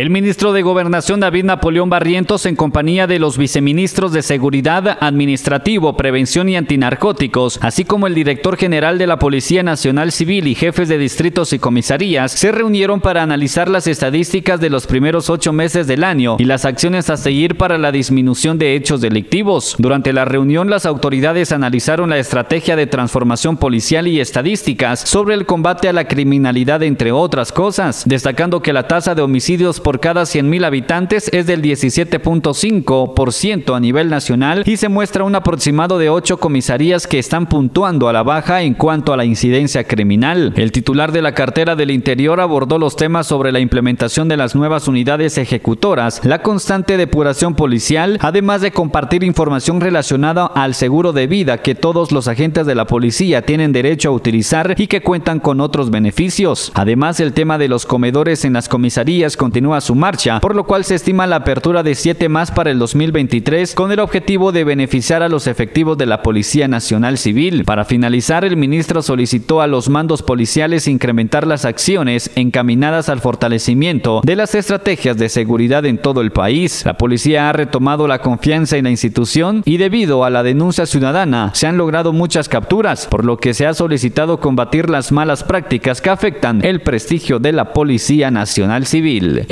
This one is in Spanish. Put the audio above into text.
El ministro de Gobernación David Napoleón Barrientos, en compañía de los viceministros de Seguridad Administrativo, Prevención y Antinarcóticos, así como el director general de la Policía Nacional Civil y jefes de distritos y comisarías, se reunieron para analizar las estadísticas de los primeros ocho meses del año y las acciones a seguir para la disminución de hechos delictivos. Durante la reunión, las autoridades analizaron la estrategia de transformación policial y estadísticas sobre el combate a la criminalidad, entre otras cosas, destacando que la tasa de homicidios por cada 100.000 habitantes es del 17.5% a nivel nacional y se muestra un aproximado de 8 comisarías que están puntuando a la baja en cuanto a la incidencia criminal. El titular de la cartera del Interior abordó los temas sobre la implementación de las nuevas unidades ejecutoras, la constante depuración policial, además de compartir información relacionada al seguro de vida que todos los agentes de la policía tienen derecho a utilizar y que cuentan con otros beneficios. Además, el tema de los comedores en las comisarías continúa su marcha, por lo cual se estima la apertura de siete más para el 2023 con el objetivo de beneficiar a los efectivos de la Policía Nacional Civil. Para finalizar, el ministro solicitó a los mandos policiales incrementar las acciones encaminadas al fortalecimiento de las estrategias de seguridad en todo el país. La policía ha retomado la confianza en la institución y debido a la denuncia ciudadana se han logrado muchas capturas, por lo que se ha solicitado combatir las malas prácticas que afectan el prestigio de la Policía Nacional Civil.